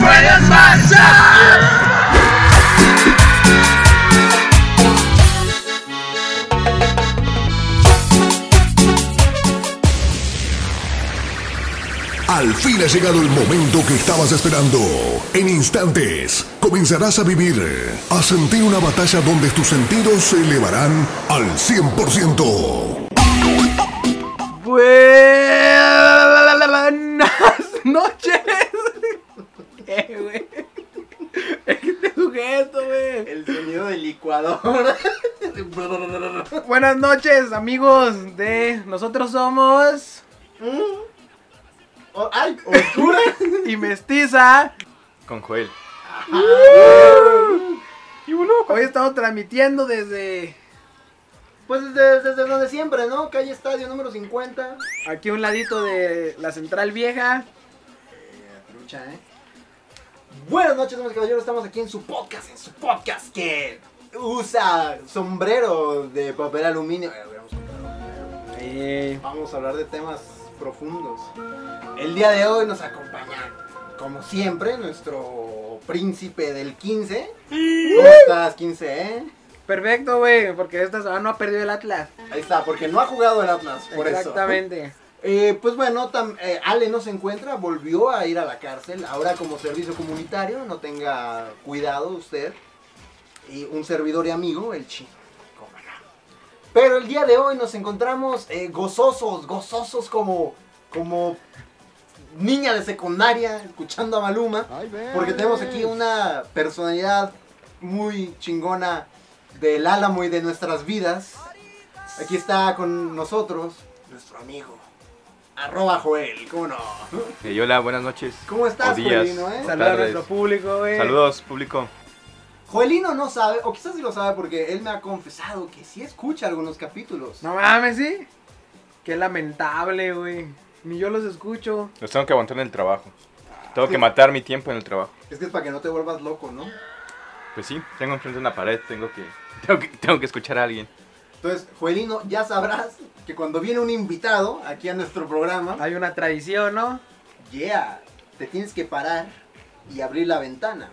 puedes marchar. Al fin ha llegado el momento que estabas esperando. En instantes comenzarás a vivir, a sentir una batalla donde tus sentidos se elevarán al 100%. Buenas noches. ¿Qué, güey? Es que este sujeto, güey. Del licuador. Buenas noches, amigos de Nosotros Somos Oh, ¡Ay! ¡Oscura! y Mestiza. Con Joel. Hoy estamos transmitiendo desde Pues desde, desde donde siempre, ¿no? Calle Estadio número 50. aquí a un ladito de la Central Vieja. Trucha, ¿eh? Buenas noches, damas y caballeros. Estamos aquí en su podcast, en su podcast que usa sombrero de papel aluminio. Eh, vamos, a hablar de temas profundos. El día de hoy nos acompaña, como siempre, nuestro príncipe del 15. ¿Cómo estás, 15, eh? perfecto, güey, porque esta semana no ha perdido el Atlas. Ahí está, porque no ha jugado el Atlas, por eso. Exactamente. Eh, pues bueno, tam- eh, Ale no se encuentra, volvió a ir a la cárcel, ahora como servicio comunitario, no tenga cuidado usted. Y un servidor y amigo, el chino. Pero el día de hoy nos encontramos eh, gozosos, gozosos como, como niña de secundaria, escuchando a Maluma. Porque tenemos aquí una personalidad muy chingona del álamo y de nuestras vidas. Aquí está con nosotros nuestro amigo. Arroba Joel, ¿cómo no? Eh, hola, buenas noches. ¿Cómo estás. Joelino, eh? Saludos a nuestro público, güey. Saludos, público. Joelino no sabe, o quizás sí lo sabe porque él me ha confesado que sí escucha algunos capítulos. No mames, sí. Qué lamentable, güey. Ni yo los escucho. Los tengo que aguantar en el trabajo. Tengo que matar mi tiempo en el trabajo. Es que es para que no te vuelvas loco, ¿no? Pues sí, tengo enfrente una pared, tengo que, tengo que, tengo que escuchar a alguien. Entonces, Joelino, ya sabrás que cuando viene un invitado aquí a nuestro programa, Hay una tradición, ¿no? yeah, te tienes que parar y abrir la ventana.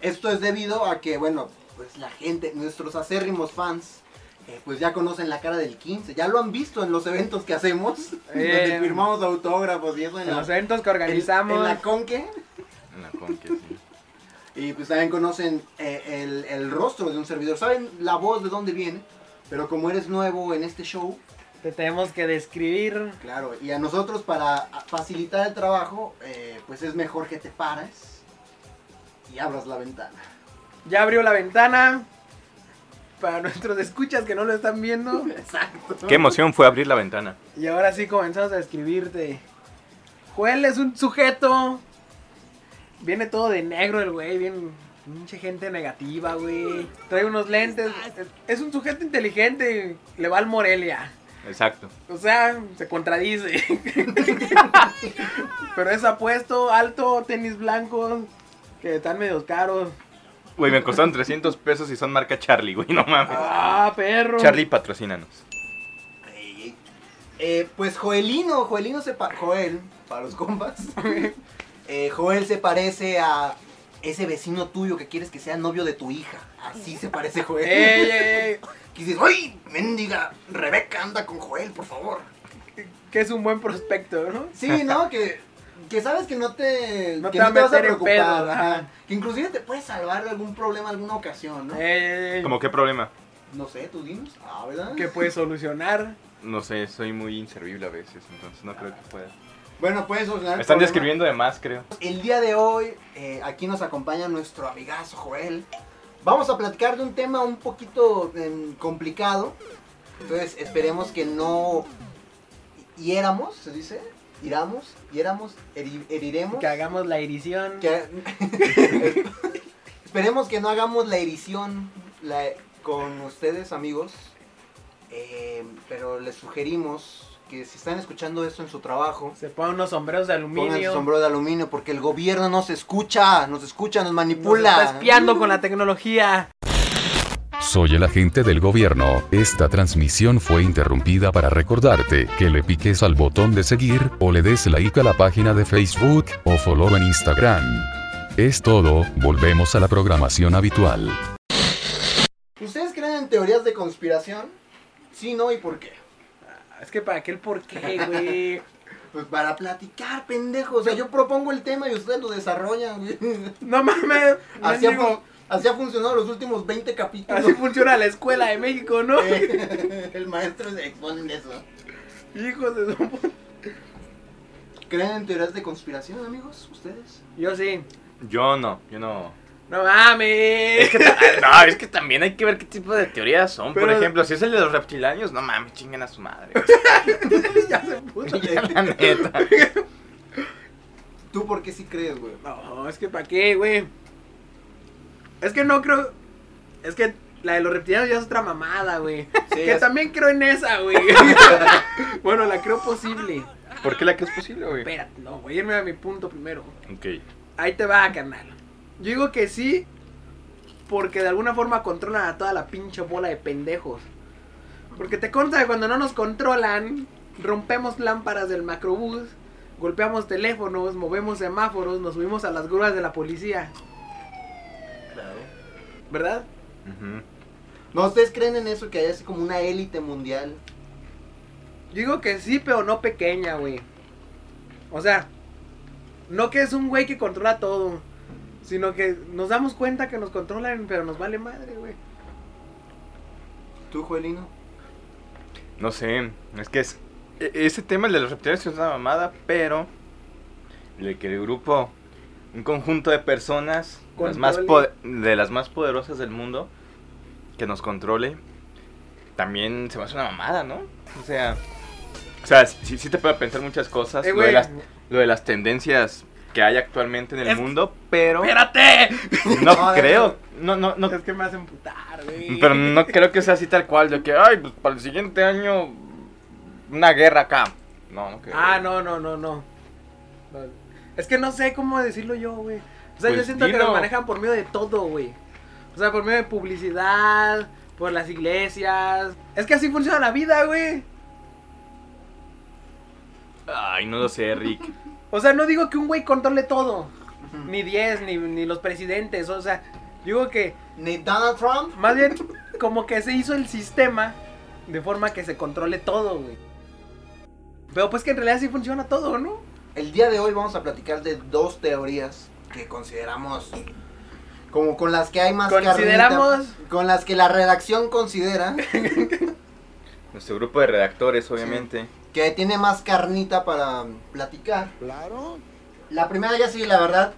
Esto es debido a que, bueno, pues la gente, nuestros acérrimos fans, eh, pues ya conocen la cara del 15, ya lo han visto en los eventos que hacemos, Eh. donde firmamos autógrafos y eso en, En la, los eventos que en- organizamos. en la Conque. En la conque, sí. Y pues también conocen eh, el, el rostro de un servidor, saben la voz de dónde viene, pero como eres nuevo en este show, Te tenemos que describir. claro, y a nosotros para facilitar el trabajo, eh, pues es mejor que te pares y abras la ventana. Ya abrió la ventana. Para nuestros escuchas que no lo están viendo. Exacto. Qué emoción fue abrir la ventana. Y ahora sí comenzamos a describirte. Joel es un sujeto. Viene todo de negro el güey, bien. Mucha gente negativa, güey. Trae unos lentes. Es- un sujeto inteligente. Le va al Morelia. Exacto. O sea, se contradice. Pero es apuesto, alto, tenis blancos. Que están medio caros. Güey, me costaron 300 pesos y son marca Charlie, güey, no mames. Ah, perro. Charlie, patrocínanos. Eh, pues Joelino, Joelino se pa- Joel, para los compas. Eh, Joel se parece a ese vecino tuyo que quieres que sea novio de tu hija. Así se parece Joel. Ey, ey, ey. Que dices, ¡ay! Mendiga, Rebeca anda con Joel, por favor. Que es un buen prospecto, ¿no? Sí, ¿no? Que, que sabes que no te, No que te va a vas en preocupar, ajá. ajá. Que inclusive te puede salvar de algún problema alguna ocasión, ¿no? Ey, ey, ey. ¿Cómo qué problema? No sé, tú dinos. Ah, ¿verdad? que puede solucionar. No sé, soy muy inservible a veces, entonces no creo que pueda. Bueno, puedes solucionar. Me están problema. describiendo de más, creo. El día de hoy, eh, aquí nos acompaña nuestro amigazo Joel. Vamos a platicar de un tema un poquito em, complicado. Entonces, esperemos que no hiéramos, ¿se dice? Iramos, hiéramos, heri- heriremos. Que hagamos la edición. Que- esperemos que no hagamos la edición la- con ustedes, amigos. Eh, pero les sugerimos que si están escuchando esto en su trabajo, Se ponen unos sombreros de Pongan aluminio. sombrero de aluminio porque el gobierno nos escucha, nos escucha, nos Nos manipula. está espiando con la tecnología. soy el agente del gobierno. Esta transmisión fue interrumpida para recordarte que le piques al botón de seguir o le des like a la página de Facebook o follow en Instagram. Es todo, volvemos a la programación habitual. ¿Ustedes creen en teorías de conspiración? Sí, no y por qué. Es que para qué el por qué, güey. Pues para platicar, pendejo. O sea, yo propongo el tema y ustedes lo desarrollan, güey. No mames. Así así ha funcionado los últimos 20 capítulos. Así funciona la escuela de México, ¿no? Eh, el maestro se expone en eso. Hijos de su. ¿Creen en teorías de conspiración, amigos? ¿Ustedes? Yo sí. Yo no, yo no. No mames. Es que, ta- no, es que también hay que ver qué tipo de teorías son. Por ejemplo, si es el de los reptilianos, no mames, chinguen a su madre. ya se puso. La neta. ¿Tú por qué sí crees, güey? No, es que para qué, güey. Es que no creo. Es que la de los reptilianos ya es otra mamada, güey. que es- también creo en esa, güey. bueno, la creo posible. ¿Por qué la que es posible, güey? Espérate, no, güey. Irme a mi punto primero. Ok. Ahí te va, carnal. Yo digo que sí, porque de alguna forma controlan a toda la pinche bola de pendejos. Porque te consta que cuando no nos controlan, rompemos lámparas del macrobús, golpeamos teléfonos, movemos semáforos, nos subimos a las grúas de la policía. Claro. ¿Verdad? ¿No ustedes creen en eso que hay así como una élite mundial? Yo digo que sí, pero no pequeña, güey. O sea, no que es un güey que controla todo, sino que nos damos cuenta que nos controlan, pero nos vale madre, güey. ¿Tú, Joelino? No sé, es que es, e- ese tema, el de los reptilianos, es una mamada, pero el de que el grupo, un conjunto de personas, las más de las más poderosas del mundo, que nos controle, también se me hace una mamada, ¿no? O sea, o sea, sí, sí te puede pensar muchas cosas, Eh, lo, de güey. las, lo de las tendencias que hay actualmente en el Es- mundo, pero ¡Espérate! no No, creo, no, no, no, Es que me hacen putar, güey. pero no creo que sea así tal cual, de que, ay, pues para el siguiente año, una guerra acá. No, no creo. Ah, no, no, no, no. Es que no sé cómo decirlo yo, güey. O sea, yo Pues siento que nos manejan por medio de todo, güey. O sea, por medio de publicidad, por las iglesias. Es que así funciona la vida, güey. Ay, no lo sé, Rick. O sea, no digo que un güey controle todo. Ni 10, ni, ni los presidentes. O sea, digo que ¿Ni Donald Trump? más bien como que se hizo el sistema de forma que se controle todo, güey. Pero pues que en realidad sí funciona todo, ¿no? El día de hoy vamos a platicar de dos teorías que consideramos como con las que hay más Consideramos- carnita, con las que la redacción considera Nuestro grupo de redactores, obviamente. Que tiene más carnita para platicar. Claro. La primera ya sí, la verdad.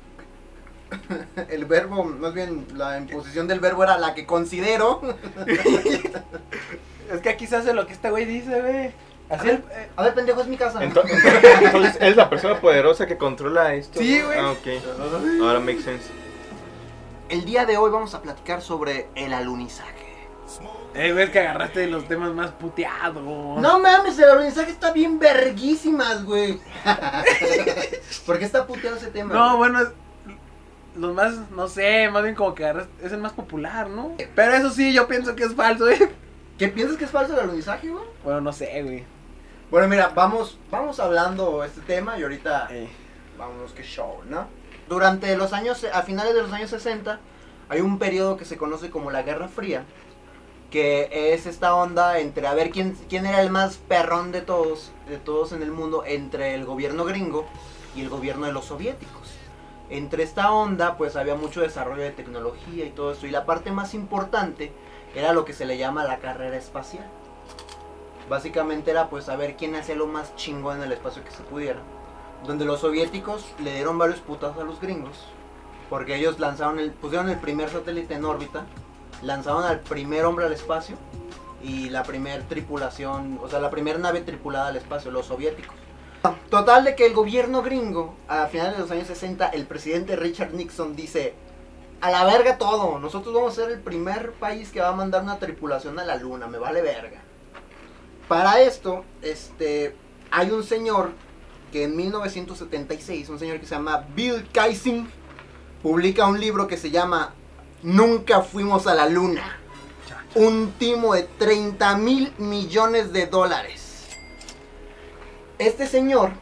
El verbo, más bien la imposición del verbo era la que considero. Es que aquí se hace lo que este güey dice, güey. Así el- eh, A ver, pendejo, es mi casa. Ento- Entonces, ¿es la persona poderosa que controla esto? Sí, güey. Ah, ok. Ahora makes sense. El día de hoy vamos a platicar sobre el alunizaje. Eh, güey, es que agarraste los temas más puteados. No mames, el alunizaje está bien verguísimas, güey. ¿Por qué está puteado ese tema? No, güey? bueno, es- los más, no sé, más bien como que agarraste, es el más popular, ¿no? Pero eso sí, yo pienso que es falso, ¿eh? ¿Qué piensas que es falso el alunizaje, güey? Bueno, no sé, güey. Bueno, mira, vamos, vamos hablando este tema y ahorita Eh, vámonos que show, ¿no? Durante los años, a finales de los años 60, hay un periodo que se conoce como la Guerra Fría, que es esta onda entre a ver quién, quién era el más perrón de todos, de todos en el mundo, entre el gobierno gringo y el gobierno de los soviéticos. Entre esta onda, pues había mucho desarrollo de tecnología y todo eso, y la parte más importante era lo que se le llama la carrera espacial. Básicamente era pues saber quién hacía lo más chingón en el espacio que se pudiera. Donde los soviéticos le dieron varios putazos a los gringos. Porque ellos lanzaron pusieron el primer satélite en órbita. Lanzaron al primer hombre al espacio. Y la primer tripulación, o sea, la primera nave tripulada al espacio, los soviéticos. Total de que el gobierno gringo, a finales de los años 60, el presidente Richard Nixon dice, a la verga todo, nosotros vamos a ser el primer país que va a mandar una tripulación a la luna, me vale verga. Para esto, este, hay un señor que en 1976, un señor que se llama Bill Kaysing, publica un libro que se llama Nunca fuimos a la luna. un timo de 30 mil millones de dólares. Este señor,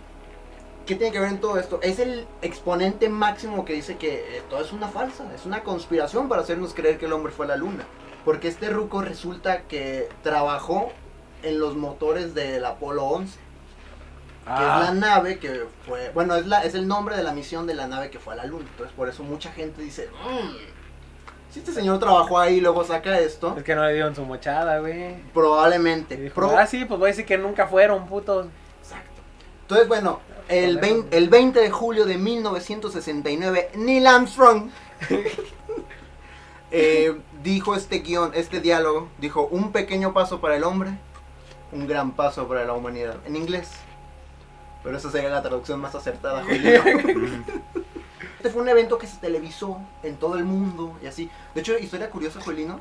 ¿qué tiene que ver en todo esto? Es el exponente máximo que dice que eh, todo es una falsa, es una conspiración para hacernos creer que el hombre fue a la luna. Porque este ruco resulta que trabajó en los motores del Apolo 11, que es la nave que fue, bueno, es, la, es el nombre de la misión de la nave que fue a la luna. Entonces por eso mucha gente dice, "Mm, si este señor trabajó ahí y luego saca esto, Es que no le dieron su mochada, güey. probablemente. Dijo, Pro- ah, sí, pues voy a decir que nunca fueron, putos. Exacto. Entonces, bueno, el 20, el 20 de julio de 1969, Neil Armstrong eh, dijo este guion, este diálogo, dijo, un pequeño paso para el hombre, un gran paso para la humanidad, en inglés. Pero esa sería la traducción más acertada, Julio. Este fue un evento que se televisó en todo el mundo y así. De hecho, historia curiosa, Juelino.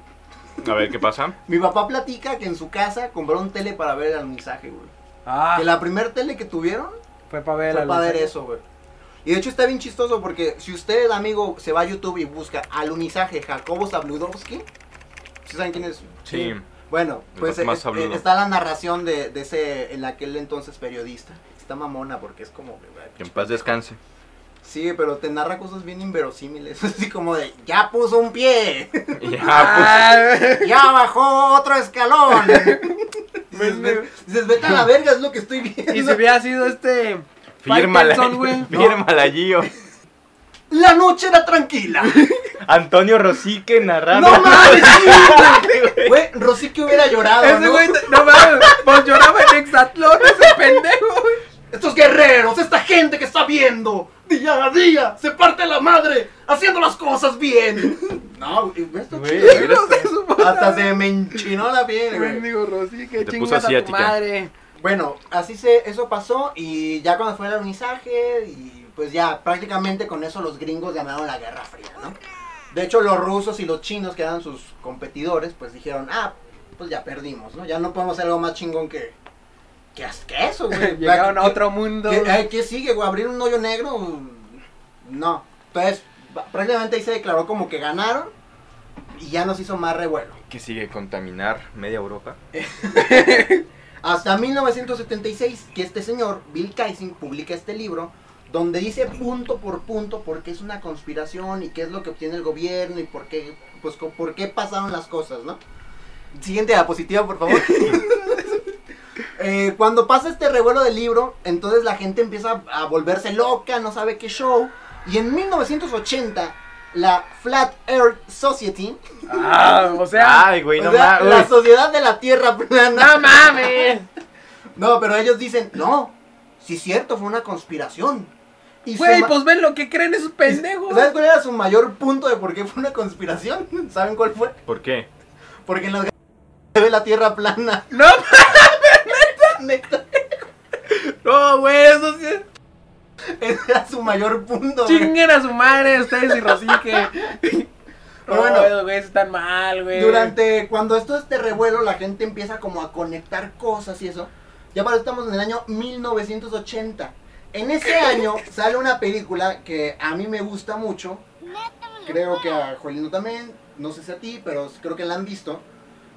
A ver, ¿qué pasa? Mi papá platica que en su casa compraron tele para ver el alunizaje, güey. Ah, Que la primer tele que tuvieron fue para ver fue para ver eso, güey. Y de hecho está bien chistoso porque si usted, amigo, se va a YouTube y busca alunizaje Jacobo Zabludowski, ¿sí saben quién es? Sí. Bueno, pues vato más es- sabludo. eh, está la narración de, de ese, en aquel entonces periodista. Está mamona porque es como... Que en paz descanse. Sí, pero te narra cosas bien inverosímiles. Así como de, ya puso un pie, Ya, Ah, ya bajó otro escalón. dices, "Ve- dices, vete a la verga, es lo que estoy viendo. y si hubiera sido este. fírmala. Güey. Fírmala, Gio. La noche era tranquila. Antonio Rosique narrando. No mames, güey. Güey, Rosique hubiera llorado, Ese ¿no? güey, no mames, pues lloraba en Exatlón ese pendejo, güey. Estos guerreros, esta gente que está viendo día a día, se parte la madre haciendo las cosas bien. No, güey, esto Güey, chido. mira esto. su puta Hasta se me enchinó la piel, güey. Rosy, que Te chingas puso a tu asiática. madre. Bueno, así se, eso pasó y ya cuando fue el alunizaje y pues ya prácticamente con eso los gringos ganaron la Guerra Fría, ¿no? De hecho los rusos y los chinos que eran sus competidores pues dijeron, ah, pues ya perdimos, ¿no? Ya no podemos hacer algo más chingón que, que, que eso, güey. Llegaron a ¿Qué- otro mundo. ¿Qué, ¿qué sigue, güey? ¿Abrir un hoyo negro? No. Entonces, prácticamente ahí se declaró como que ganaron y ya nos hizo más revuelo. Que sigue contaminar media Europa. Hasta 1976, que este señor, Bill Kaysing, publica este libro donde dice punto por punto por qué es una conspiración y qué es lo que obtiene el gobierno y por qué, pues, por qué pasaron las cosas, ¿no? Siguiente diapositiva, por favor. Eh, cuando pasa este revuelo del libro, entonces la gente empieza a volverse loca, no sabe qué show. Y en 1980, la Flat Earth Society, Ah, o sea, Ay, güey, o no sea, la. Sociedad de la Tierra Plana, no mames. No, pero ellos dicen, no, sí es cierto, fue una conspiración. Y Güey, pues ven lo que creen esos pendejos. ¿Sabes cuál era su mayor punto de por qué fue una conspiración? ¿Saben cuál fue? ¿Por qué? Porque en las se ve la Tierra plana. No No, güey, eso sí es. ese era su mayor punto. Chinguen a su madre ustedes y Rosique. Pero bueno. No, esos güeyes están mal, güey. Durante, cuando esto este revuelo, la gente empieza como a conectar cosas y eso. Ya para estamos en el año 1980. En ese año sale una película que a mí me gusta mucho. Creo que a Jolino también, no sé si a ti, pero creo que la han visto.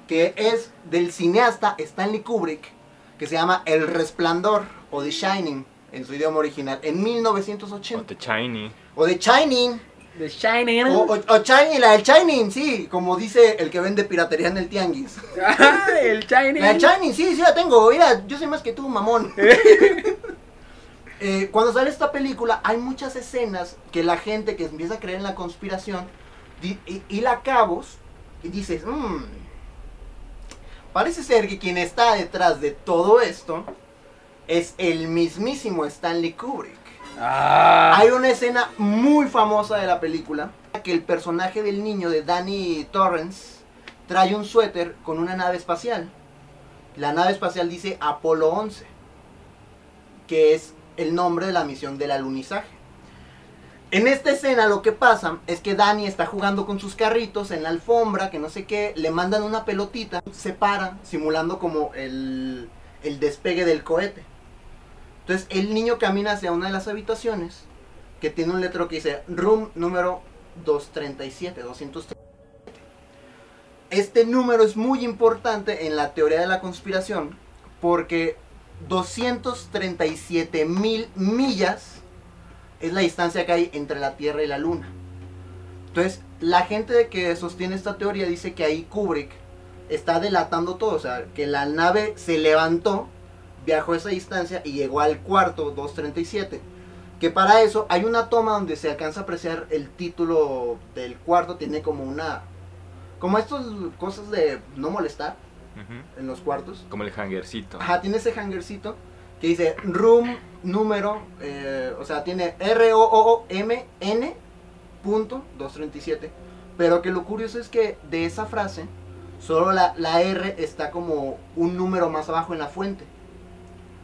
Que es del cineasta Stanley Kubrick, que se llama El Resplandor o The Shining en su idioma original, en O 1980. The Shiny. O The Shining. The Shining. O, o, o Shining, la del Shining, sí, como dice el que vende piratería en el tianguis. Ah, el Shining. La del Shining, sí, sí la tengo. Mira, yo soy más que tú, mamón. Eh, cuando sale esta película, hay muchas escenas que la gente que empieza a creer en la conspiración di- y, hila cabos y dices, "Mm, parece ser que quien está detrás de todo esto es el mismísimo Stanley Kubrick. Ah. Hay una escena muy famosa de la película que el personaje del niño de Danny Torrance trae un suéter con una nave espacial. La nave espacial dice Apolo 11, que es el nombre de la misión del alunizaje. En esta escena lo que pasa es que Danny está jugando con sus carritos en la alfombra, que no sé qué, le mandan una pelotita, se para, simulando como el, el despegue del cohete. Entonces el niño camina hacia una de las habitaciones que tiene un letrero que dice room número 237, 237. este número es muy importante en la teoría de la conspiración porque 237 mil millas es la distancia que hay entre la Tierra y la Luna. Entonces, la gente que sostiene esta teoría dice que ahí Kubrick está delatando todo, o sea, que la nave se levantó, viajó esa distancia y llegó al cuarto 237. Que para eso hay una toma donde se alcanza a apreciar el título del cuarto, tiene como una como estas cosas de no molestar en los cuartos. Como el hangercito. Ajá, tiene ese hangercito que dice room número, eh, o sea, tiene R-O-O-M-N punto 237. Pero que lo curioso es que de esa frase, solo la, la R está como un número más abajo en la fuente.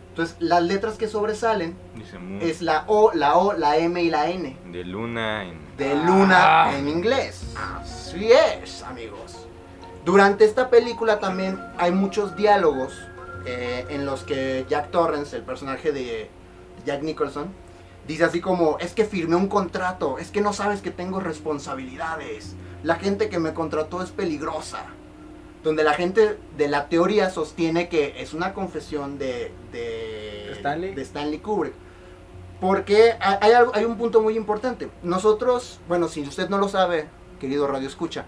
Entonces, las letras que sobresalen Dice Moon. es la O, la O, la M y la N. De luna en... De luna Ah. en inglés. Así es, amigos. Durante esta película también hay muchos diálogos eh, en los que Jack Torrance, el personaje de Jack Nicholson, dice así como, es que firmé un contrato, es que no sabes que tengo responsabilidades, la gente que me contrató es peligrosa. Donde la gente de la teoría sostiene que es una confesión de, de, Stanley. de Stanley Kubrick. Porque hay, hay algo- hay un punto muy importante. Nosotros, bueno, si usted no lo sabe, querido Radio Escucha,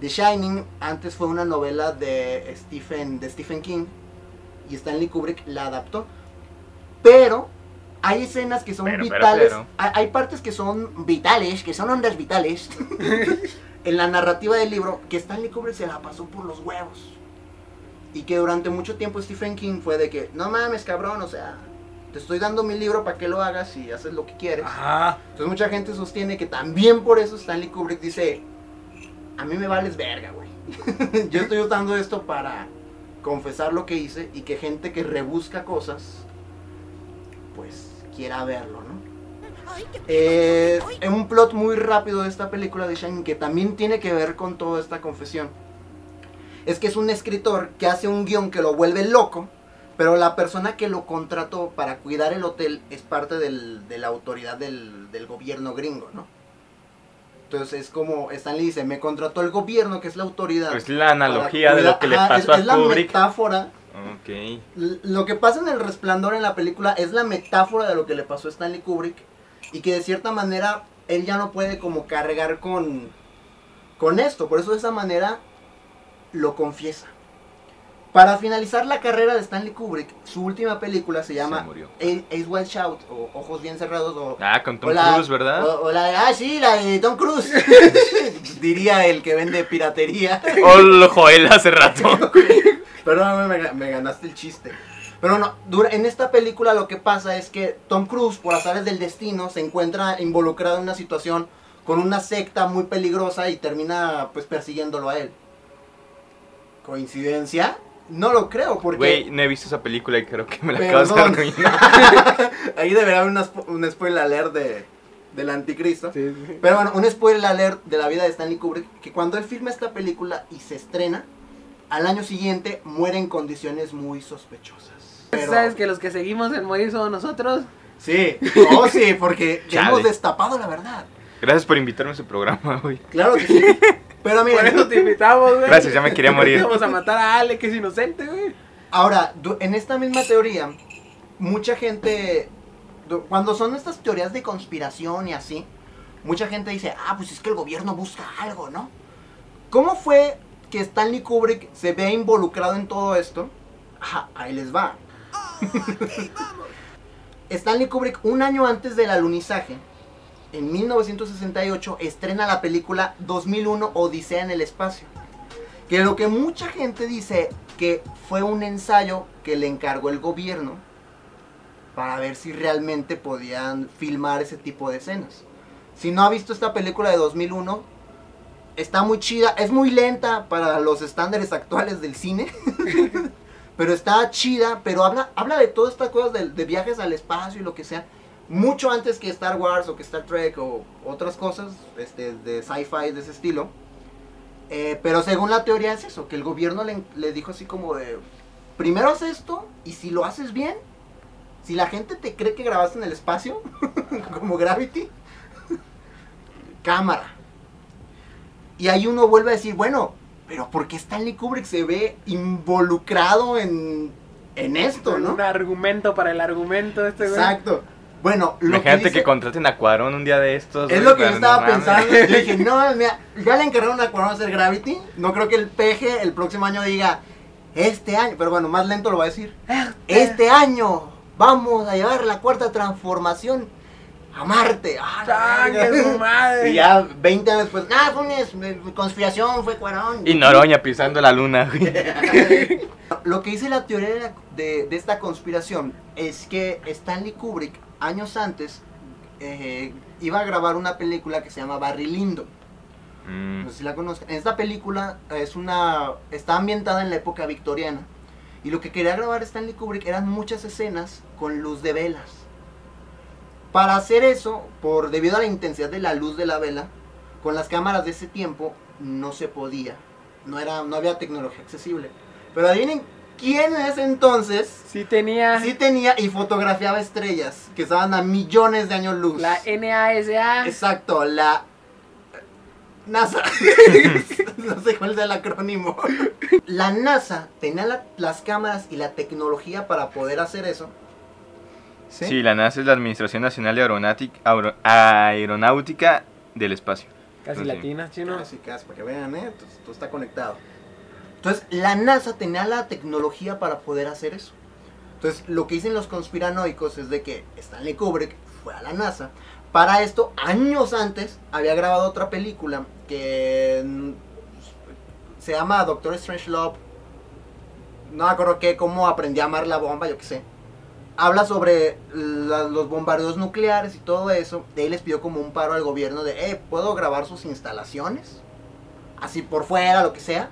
The Shining antes fue una novela de Stephen, de Stephen King y Stanley Kubrick la adaptó. Pero hay escenas que son Pero, pero, vitales. pero. Hay, hay partes que son vitales, que son ondas vitales en la narrativa del libro que Stanley Kubrick se la pasó por los huevos. Y que durante mucho tiempo Stephen King fue de que, no mames, cabrón, o sea, te estoy dando mi libro para que lo hagas y haces lo que quieres. Ajá. Entonces mucha gente sostiene que también por eso Stanley Kubrick dice, a mí me vales verga, güey. Yo estoy usando esto para confesar lo que hice y que gente que rebusca cosas, pues quiera verlo, ¿no? Eh, en un plot muy rápido de esta película de Shining que también tiene que ver con toda esta confesión. Es que es un escritor que hace un guion que lo vuelve loco, pero la persona que lo contrató para cuidar el hotel es parte del- de la autoridad del, del gobierno gringo, ¿no? Entonces es como Stanley dice, me contrató el gobierno, que es la autoridad. Es la analogía para de lo que le pasó es, a es la Kubrick. metáfora Lo que pasa en el resplandor en la película es la metáfora de lo que le pasó a Stanley Kubrick y que de cierta manera él ya no puede como cargar con, con esto, por eso de esa manera lo confiesa. Para finalizar la carrera de Stanley Kubrick, su última película se llama. A- Ace Wide Shout o Ojos Bien Cerrados o... Ah, con Tom Cruise, ¿verdad? O, o la de, ah, sí, la de Tom Cruise. Diría el que vende piratería. O lo Joel hace rato. Perdóname, me, me ganaste el chiste. Pero no, en esta película lo que pasa es que Tom Cruise, por azares del destino, se encuentra involucrado en una situación con una secta muy peligrosa y termina pues persiguiéndolo a él. ¿Coincidencia? No lo creo, porque Güey, no he visto esa película y creo que me la Perdón. acabas de arruinar. ahí deberá haber una un spoiler alert de, del anticristo. Sí, sí. Pero bueno, un spoiler alert de la vida de Stanley Kubrick, que cuando él filma esta película y se estrena, al año siguiente muere en condiciones muy sospechosas. Pero- ¿Sabes que los que seguimos en morir somos nosotros? Sí, oh sí, porque ya hemos destapado la verdad. Gracias por invitarme a su programa, güey. Claro que sí. Pero Por eso mira, te invitamos, güey. Gracias, ya me quería morir. Vamos a matar a Ale, que es inocente, güey. ahora, en esta misma teoría, mucha gente, cuando son estas teorías de conspiración y así, mucha gente dice, ah, pues es que el gobierno busca algo, ¿no? ¿Cómo fue que Stanley Kubrick se ve involucrado en todo esto? Ajá, ahí les va. Stanley Kubrick, un año antes del alunizaje, en 1968, estrena la película 2001 Odisea en el Espacio. Que lo que mucha gente dice que fue un ensayo que le encargó el gobierno para ver si realmente podían filmar ese tipo de escenas. Si no ha visto esta película de 2001, está muy chida, es muy lenta para los estándares actuales del cine. pero está chida, pero habla, habla de todas estas cosas de, de viajes al espacio y lo que sea. Mucho antes que Star Wars o que Star Trek o otras cosas este, de sci-fi de ese estilo. Eh, pero según la teoría es eso, que el gobierno le, le dijo así como de, primero haz esto y si lo haces bien, si la gente te cree que grabaste en el espacio, como Gravity, cámara. Y ahí uno vuelve a decir, bueno, pero ¿por qué Stanley Kubrick se ve involucrado en, en esto, no? Un argumento para el argumento este güey. Exacto. Bueno, lo Imagínate que, que, dice- contraten a Cuarón un día de estos. Es lo que yo estaba no pensando. Yo dije, no, mira, ya le encargaron a Cuarón hacer Gravity. No creo que el peje el próximo año diga, este año, pero bueno, más lento lo va a decir. Este año vamos a llevar la cuarta transformación a Marte. ¡Ah, la ¡Changue su madre! Y ya 20 años después, ah, fue una eh, conspiración, fue Cuarón. Y Noroña pisando la luna. Lo que dice la teoría de, la- de- de esta conspiración es que Stanley Kubrick, años antes, eh, iba a grabar una película que se llama Barry Lyndon. Mm, No sé si la conozcan. Esta película es una está ambientada en la época victoriana. Y lo que quería grabar Stanley Kubrick eran muchas escenas con luz de velas. Para hacer eso, por debido a la intensidad de la luz de la vela, con las cámaras de ese tiempo no se podía. No era no había tecnología accesible. Pero adivinen quién en ese entonces Sí tenía sí tenía y fotografiaba estrellas que estaban a millones de años luz. la NASA. Exacto, la NASA. no sé cuál es el acrónimo. La NASA tenía la- las cámaras y la tecnología para poder hacer eso. Sí, la NASA es la Administración Nacional de Aeronáutic- Aero- Aeronáutica del Espacio. Casi Sí. latina, chino. Casi, casi, para que vean, ¿eh? Todo está conectado. Entonces, la NASA tenía la tecnología para poder hacer eso. Entonces, lo que dicen los conspiranoicos es de que Stanley Kubrick fue a la NASA. Para esto, años antes, había grabado otra película que mm, se llama Doctor Strange Love. No me acuerdo qué, cómo aprendí a amar la bomba, yo qué sé. Habla sobre la- los bombardeos nucleares y todo eso. De ahí les pidió como un paro al gobierno de, eh, ¿puedo grabar sus instalaciones? Así por fuera, lo que sea.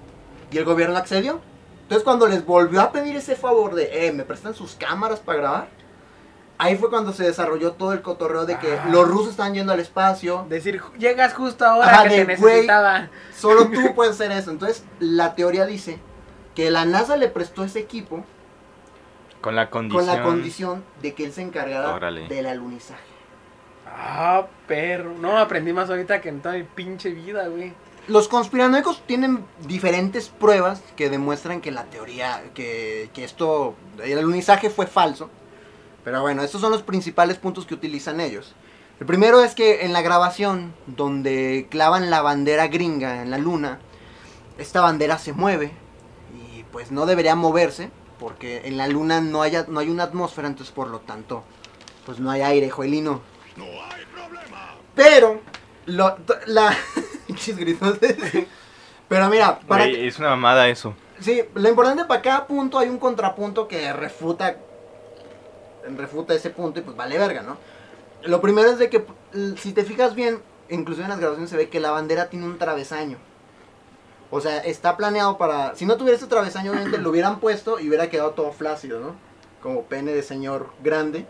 Y el gobierno accedió. Entonces cuando les volvió a pedir ese favor de, eh, ¿me prestan sus cámaras para grabar? Ahí fue cuando se desarrolló todo el cotorreo de que Ah. los rusos están yendo al espacio. Decir, llegas justo ahora Ajá, que de, te güey, necesitaba. Solo tú puedes hacer eso. Entonces la teoría dice que la NASA le prestó ese equipo Con la condición. con la condición de que él se encargara Órale. del alunizaje. Ah, perro. No, aprendí más ahorita que en toda mi pinche vida, güey. Los conspiranoicos tienen diferentes pruebas que demuestran que la teoría, que, que esto, el alunizaje fue falso. Pero bueno, estos son los principales puntos que utilizan ellos. El primero es que en la grabación, donde clavan la bandera gringa en la luna, esta bandera se mueve y pues no debería moverse, porque en la luna no, haya, no hay una atmósfera, entonces por lo tanto, pues no hay aire, Joelino. No hay problema. Pero, lo, la... Pinches. Pero mira, para es una mamada eso. Sí, lo importante para cada punto hay un contrapunto que refuta refuta ese punto y pues vale verga, ¿no? Lo primero es de que si te fijas bien, inclusive en las grabaciones se ve que la bandera tiene un travesaño. O sea, está planeado para... Si no tuviera ese travesaño, obviamente lo hubieran puesto y hubiera quedado todo flácido, ¿no? Como pene de señor grande.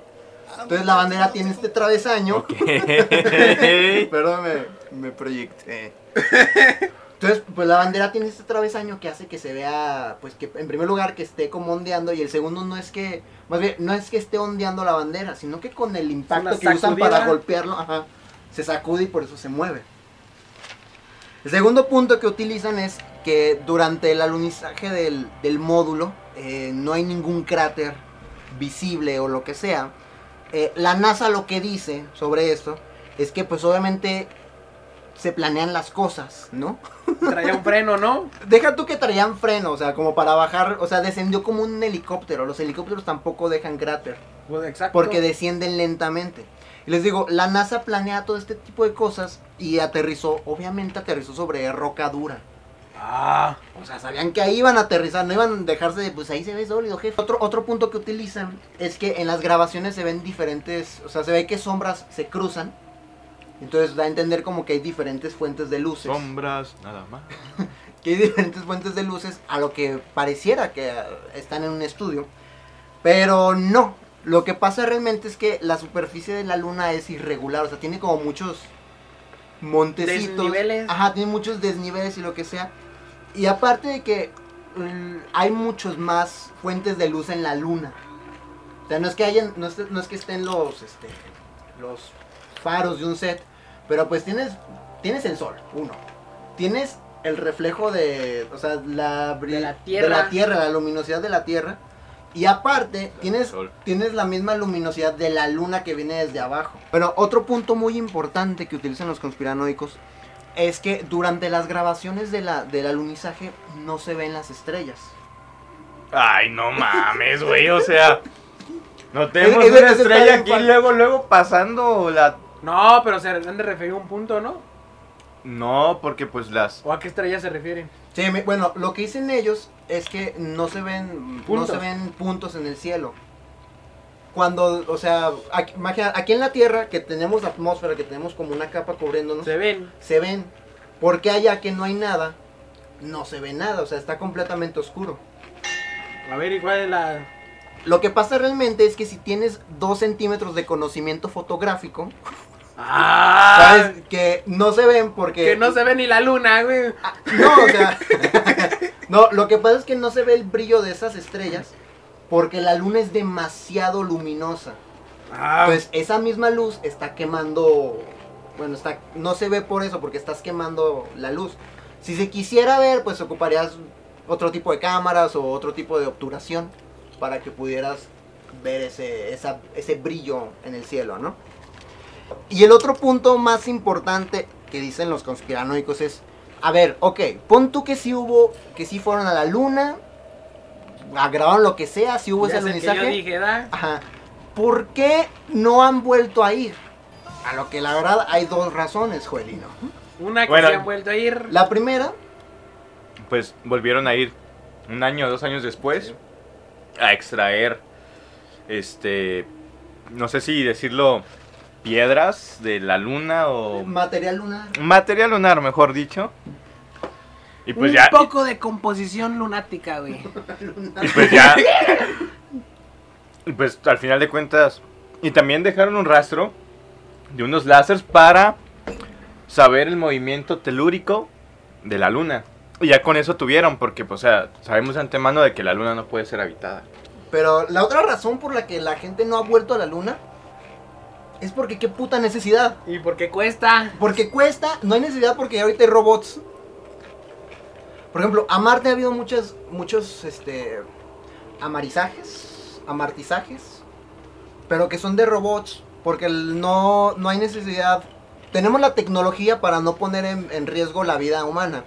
Entonces la bandera tiene este travesaño. Ok. Perdón, me, proyecté. Entonces, pues la bandera tiene este travesaño que hace que se vea, pues que en primer lugar que esté como ondeando y el segundo no es que, más bien, no es que esté ondeando la bandera, sino que con el impacto que usan para golpearlo, ajá, se sacude y por eso se mueve. El segundo punto que utilizan es que durante el alunizaje del, del módulo eh, no hay ningún cráter visible o lo que sea. Eh, la NASA lo que dice sobre esto es que pues obviamente se planean las cosas, ¿no? Traía un freno, ¿no? Deja tú que traían freno, o sea, como para bajar, o sea, descendió como un helicóptero. Los helicópteros tampoco dejan cráter Pues exacto. porque descienden lentamente. Y les digo, la NASA planea todo este tipo de cosas y aterrizó, obviamente aterrizó sobre roca dura. Ah, O sea, sabían que ahí iban a aterrizar, no iban a dejarse de, pues ahí se ve sólido, jefe. Otro, otro punto que utilizan es que en las grabaciones se ven diferentes, o sea, se ve que sombras se cruzan. Entonces da a entender como que hay diferentes fuentes de luces. Sombras, nada más. que hay diferentes fuentes de luces a lo que pareciera que eh, están en un estudio. Pero no. Lo que pasa realmente es que la superficie de la luna es irregular. O sea, tiene como muchos montecitos. Desniveles. Ajá, tiene muchos desniveles y lo que sea. Y aparte de que mm, hay muchos más fuentes de luz en la luna. O sea, no es que hayan, no es, no es que estén los, este, los faros de un set. Pero pues tienes, tienes el sol, uno. Tienes el reflejo de, o sea, la, De la tierra. de la tierra, la luminosidad de la tierra. Y aparte, tienes, tienes la misma luminosidad de la luna que viene desde abajo. Pero otro punto muy importante que utilizan los conspiranoicos es que durante las grabaciones de la, del alunizaje no se ven las estrellas. Ay, no mames, güey, o sea. No tenemos Es- es- una es- estrella aquí luego, luego pasando la... No, pero se han de referir a un punto, ¿no? No, porque pues las... ¿O a qué estrella se refieren? Sí, me- bueno, lo que dicen ellos es que no se ven no Puntos. se ven puntos en el cielo. Cuando, o sea, aquí, imagina- aquí en la Tierra que tenemos la atmósfera, que tenemos como una capa cubriéndonos, Se ven. se ven. Porque allá que no hay nada, no se ve nada, o sea, está completamente oscuro. A ver, ¿y cuál es la...? Lo que pasa realmente es que si tienes dos centímetros de conocimiento fotográfico, ¡Ah! sabes que no se ven porque... Que no se ve ni la luna, güey. No, o sea. no, lo que pasa es que no se ve el brillo de esas estrellas porque la luna es demasiado luminosa. Ah, Entonces, esa misma luz está quemando. Bueno, está, no se ve por eso, porque estás quemando la luz. Si se quisiera ver, pues ocuparías otro tipo de cámaras o otro tipo de obturación para que pudieras ver ese, esa- ese brillo en el cielo, ¿no? Y el otro punto más importante que dicen los conspiranoicos es, a ver, ok, pon tú que sí hubo, que sí fueron a la luna, grabaron lo que sea, si hubo ya ese que alunizaje. yo dije, ¿da? Ajá. ¿Por qué no han vuelto a ir? A lo que la verdad hay dos razones, Joelino. Una que Bueno. se han vuelto a ir. La primera, Pues volvieron a ir un año o dos años después a extraer, este, no sé si decirlo, piedras de la luna o material lunar. material lunar, mejor dicho. Y pues un ya, poco de composición lunática, güey. y pues ya, y pues al final de cuentas, y también dejaron un rastro de unos láseres para saber el movimiento telúrico de la luna. Y ya con eso tuvieron, porque, pues, o sea, sabemos de antemano de que la luna no puede ser habitada. Pero la otra razón por la que la gente no ha vuelto a la luna es porque qué puta necesidad. ¿Y por qué cuesta? Porque cuesta, no hay necesidad porque ahorita hay robots. Por ejemplo, a Marte ha habido muchas, muchos, este, amarizajes, amartizajes, pero que son de robots, porque no, no hay necesidad. Tenemos la tecnología para no poner en, en riesgo la vida humana.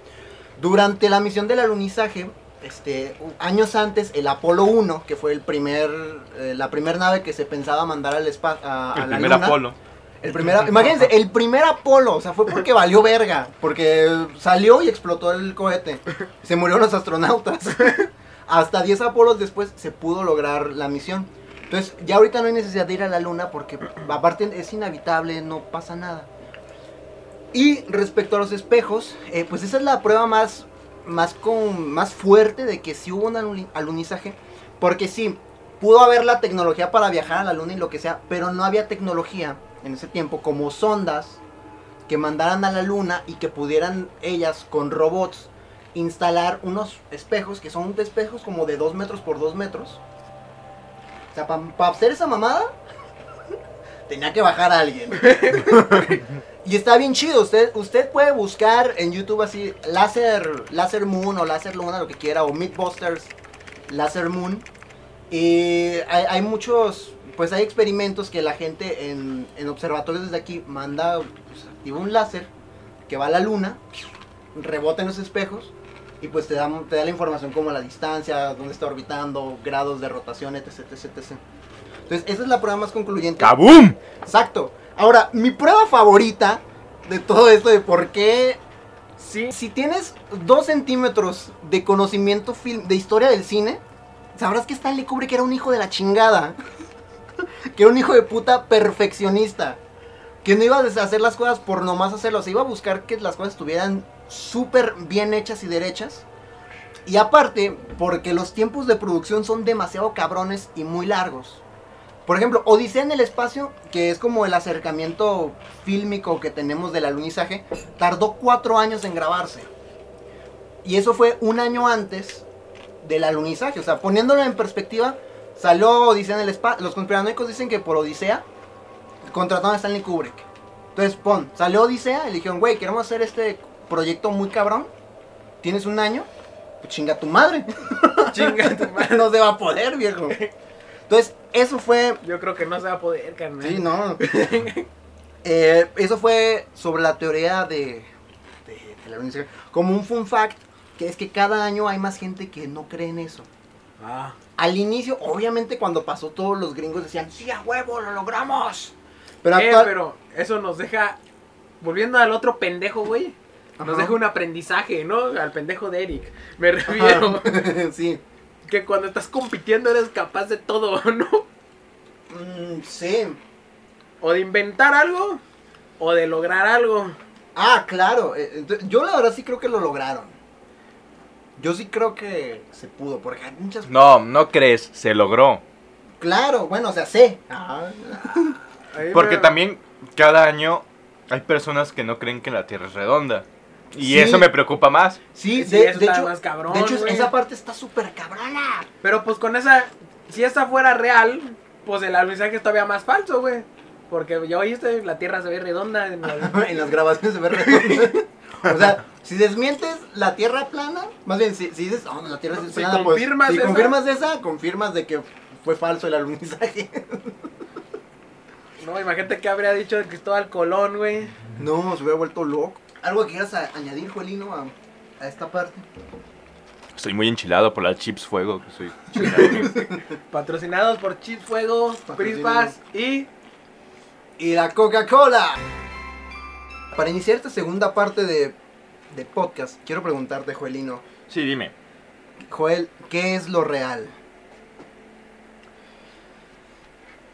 Durante la misión del alunizaje, este, años antes, el Apolo 1, que fue el primer, eh, la primera nave que se pensaba mandar al espacio, a, a El la primer luna. Apolo. El primer, imagínense, el primer Apolo, o sea, fue porque valió verga, porque salió y explotó el cohete. Se murieron los astronautas. Hasta 10 Apolos después se pudo lograr la misión. Entonces, ya ahorita no hay necesidad de ir a la luna porque aparte es inhabitable, no pasa nada. Y respecto a los espejos, eh, pues esa es la prueba más, más, con, más fuerte de que sí hubo un aluni- alunizaje. Porque sí, pudo haber la tecnología para viajar a la luna y lo que sea, pero no había tecnología en ese tiempo como sondas que mandaran a la luna y que pudieran ellas con robots instalar unos espejos que son espejos como de 2 metros por 2 metros. O sea, para hacer esa mamada, tenía que bajar alguien. y está bien chido. Usted, usted puede buscar en YouTube así, Laser, Laser Moon o Laser Luna, lo que quiera, o Mythbusters Laser Moon. Y hay, hay muchos, pues hay experimentos que la gente en, en observatorios desde aquí manda, pues, activa un láser que va a la luna, rebota en los espejos y pues te da, te da la información como la distancia, dónde está orbitando, grados de rotación, etc, etc, etc. Entonces, esa es la prueba más concluyente. ¡Kabum! Exacto. Ahora, mi prueba favorita de todo esto de por qué... Sí. Si tienes dos centímetros de conocimiento film, de historia del cine, sabrás que Stanley Kubrick era un hijo de la chingada. que era un hijo de puta perfeccionista. Que no iba a hacer las cosas por nomás hacerlo. Se iba a buscar que las cosas estuvieran súper bien hechas y derechas. Y aparte, porque los tiempos de producción son demasiado cabrones y muy largos. Por ejemplo, Odisea en el espacio, que es como el acercamiento fílmico que tenemos del alunizaje, tardó cuatro años en grabarse. Y eso fue un año antes del alunizaje. O sea, poniéndolo en perspectiva, salió Odisea en el espacio. Los conspiranoicos dicen que por Odisea contrataron a Stanley Kubrick. Entonces, pon, salió Odisea y le dijeron, güey, queremos hacer este proyecto muy cabrón. ¿tienes un año? Pues chinga tu madre. Chinga tu madre. no se va a poder, viejo. Entonces, eso fue Yo creo que no se va a poder, carnal. Sí, no. Eh, eso fue sobre la teoría de, de- de la organización. Como un fun fact, que es que cada año hay más gente que no cree en eso. Ah. Al inicio, obviamente, cuando pasó, todos los gringos decían, sí, a huevo, lo logramos. Pero Eh, actual- pero eso nos deja. Volviendo al otro pendejo, güey. Nos Ajá. deja un aprendizaje, ¿no? Al pendejo de Eric. Me refiero. Sí. Que cuando estás compitiendo eres capaz de todo, ¿no? Mm, sí. O de inventar algo. O de lograr algo. Ah, claro. eh, ento- Yo la verdad sí creo que lo lograron. Yo sí creo que se pudo, porque hay muchas... No, no crees, se logró. Claro, bueno, o sea, sé. Ah, Porque también cada año hay personas que no creen que la Tierra es redonda. Y Sí. eso me preocupa más. Sí, Sí, de, eso de está hecho, más cabrón, de hecho güey. esa parte está súper cabrona. Pero pues con esa. Si esa fuera real, pues el alunizaje es todavía más falso, güey. Porque ya oíste, la Tierra se ve redonda. En la- en las grabaciones se ve redonda. o sea, si desmientes la tierra plana, más bien si, si dices, oh, la tierra es Si plana, pues, confirmas si esa- confirmas esa, confirmas de que fue falso el alunizaje. No, imagínate que habría dicho de Cristóbal Colón, güey. no, se hubiera vuelto loco. ¿Algo que quieras añadir, Joelino, a, a esta parte? Estoy muy enchilado por las chips fuego que soy. Patrocinados por Chips Fuego. Prispas y. Y la Coca-Cola. Para iniciar esta segunda parte de, de podcast, quiero preguntarte, Joelino. Sí, dime. Joel, ¿qué es lo real?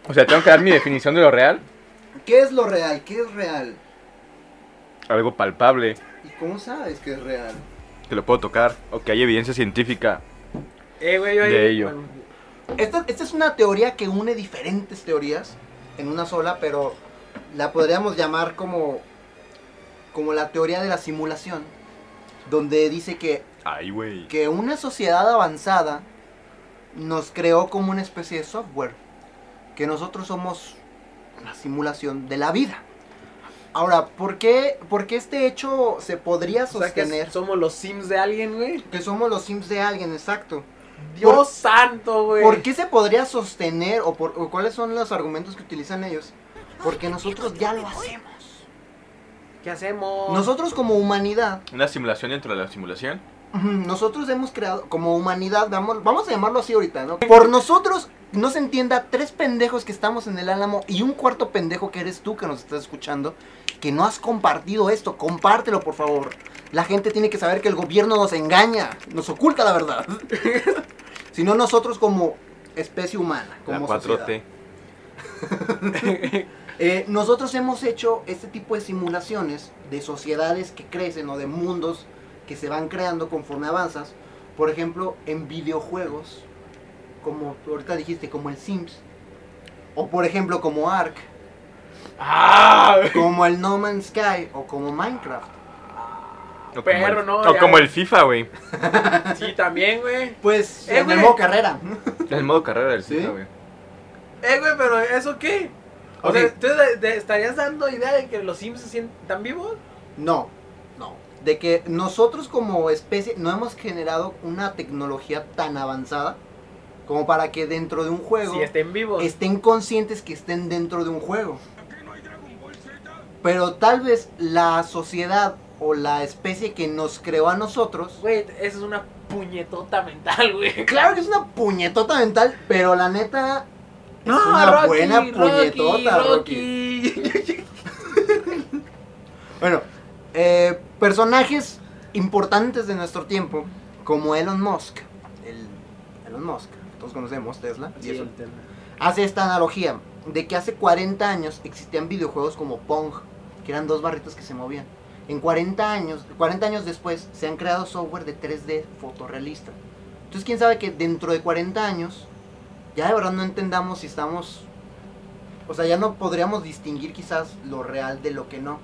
O sea, tengo que dar mi definición de lo real. ¿Qué es lo real? ¿Qué es real? Algo palpable, ¿Y cómo sabes que es real? que lo puedo tocar, o que hay evidencia científica. Eh, güey, yo De ello. bueno, Esta, esta es una teoría que une diferentes teorías en una sola, pero la podríamos llamar como, como la teoría de la simulación, donde dice que, Ay, güey. que una sociedad avanzada nos creó como una especie de software, que nosotros somos la simulación de la vida. Ahora, ¿por qué, por qué este hecho se podría o sea que sostener? somos los Sims de alguien, güey. que somos los sims de alguien, exacto. Dios Por- santo, güey. ¿Por qué se podría sostener o, por, o cuáles son los argumentos que utilizan ellos? Porque nosotros ya lo hacemos. ¿Qué hacemos? Nosotros como humanidad, Una simulación dentro de la simulación. nosotros hemos creado, como humanidad, vamos, vamos a llamarlo así ahorita, ¿no? Por nosotros, no se entienda, tres pendejos que estamos en el álamo y un cuarto pendejo que eres tú que nos estás escuchando, que no has compartido esto, compártelo por favor. La gente tiene que saber que el gobierno nos engaña, nos oculta la verdad. Sino nosotros como especie humana, como la 4T. sociedad. Eh, nosotros hemos hecho este tipo de simulaciones de sociedades que crecen o de mundos que se van creando conforme avanzas. Por ejemplo, en videojuegos, como ahorita dijiste, como el Sims. O por ejemplo, como Ark, ¡Ah! como el No Man's Sky o como Minecraft. O como Perro, el, no, o ya. como el FIFA, güey. Sí, también, güey. Pues Eh, en el modo carrera. El modo carrera del ¿Sí? FIFA, güey. Eh, güey, pero ¿eso qué? O sea, ¿tú de- de- estarías dando idea de que los Sims se sientan vivos? No, no. De que nosotros como especie no hemos generado una tecnología tan avanzada como para que dentro de un juego... Si estén vivos. estén conscientes que estén dentro de un juego. Pero tal vez la sociedad o la especie que nos creó a nosotros. Güey, esa es una puñetota mental, güey. Claro que es una puñetota mental, pero la neta. Es una Rocky, buena Rocky, puñetota, Rocky. Bueno, eh, personajes importantes de nuestro tiempo, como Elon Musk. El Elon Musk, todos conocemos, Tesla. y eso. hace esta analogía de que hace 40 años existían videojuegos como Pong, que eran dos barritas que se movían. En 40 años, 40 años después, se han creado software de 3D fotorrealista. Entonces, quién sabe que dentro de 40 años, ya de verdad no entendamos si estamos... O sea, ya no podríamos distinguir quizás lo real de lo que no.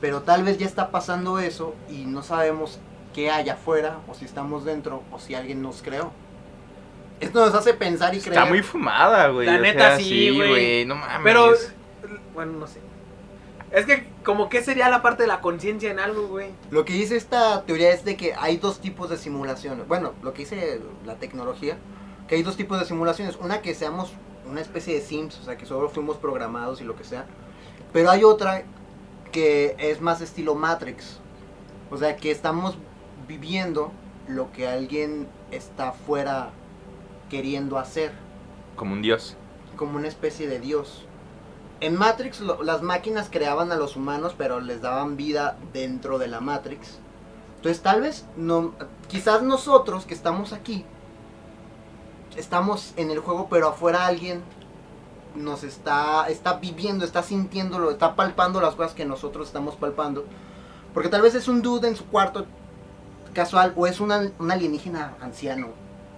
Pero tal vez ya está pasando eso y no sabemos qué hay afuera, o si estamos dentro, o si alguien nos creó. Esto nos hace pensar y creer... Está muy fumada, güey. La o neta, sea, sí, güey. güey. No mames. Pero, bueno, no sé. Es que, como que sería la parte de la conciencia en algo, güey. Lo que dice esta teoría es de que hay dos tipos de simulaciones. Bueno, lo que dice la tecnología, que hay dos tipos de simulaciones. Una que seamos una especie de Sims, o sea, que solo fuimos programados y lo que sea. Pero hay otra que es más estilo Matrix. O sea, que estamos viviendo lo que alguien está fuera queriendo hacer, Como un dios. como una especie de Dios. En Matrix lo- las máquinas creaban a los humanos, pero les daban vida dentro de la Matrix. Entonces tal vez no, quizás nosotros que estamos aquí estamos en el juego, pero afuera alguien nos está está viviendo, está sintiéndolo, está palpando las cosas que nosotros estamos palpando. Porque tal vez es un dude en su cuarto casual o es una- un alienígena anciano,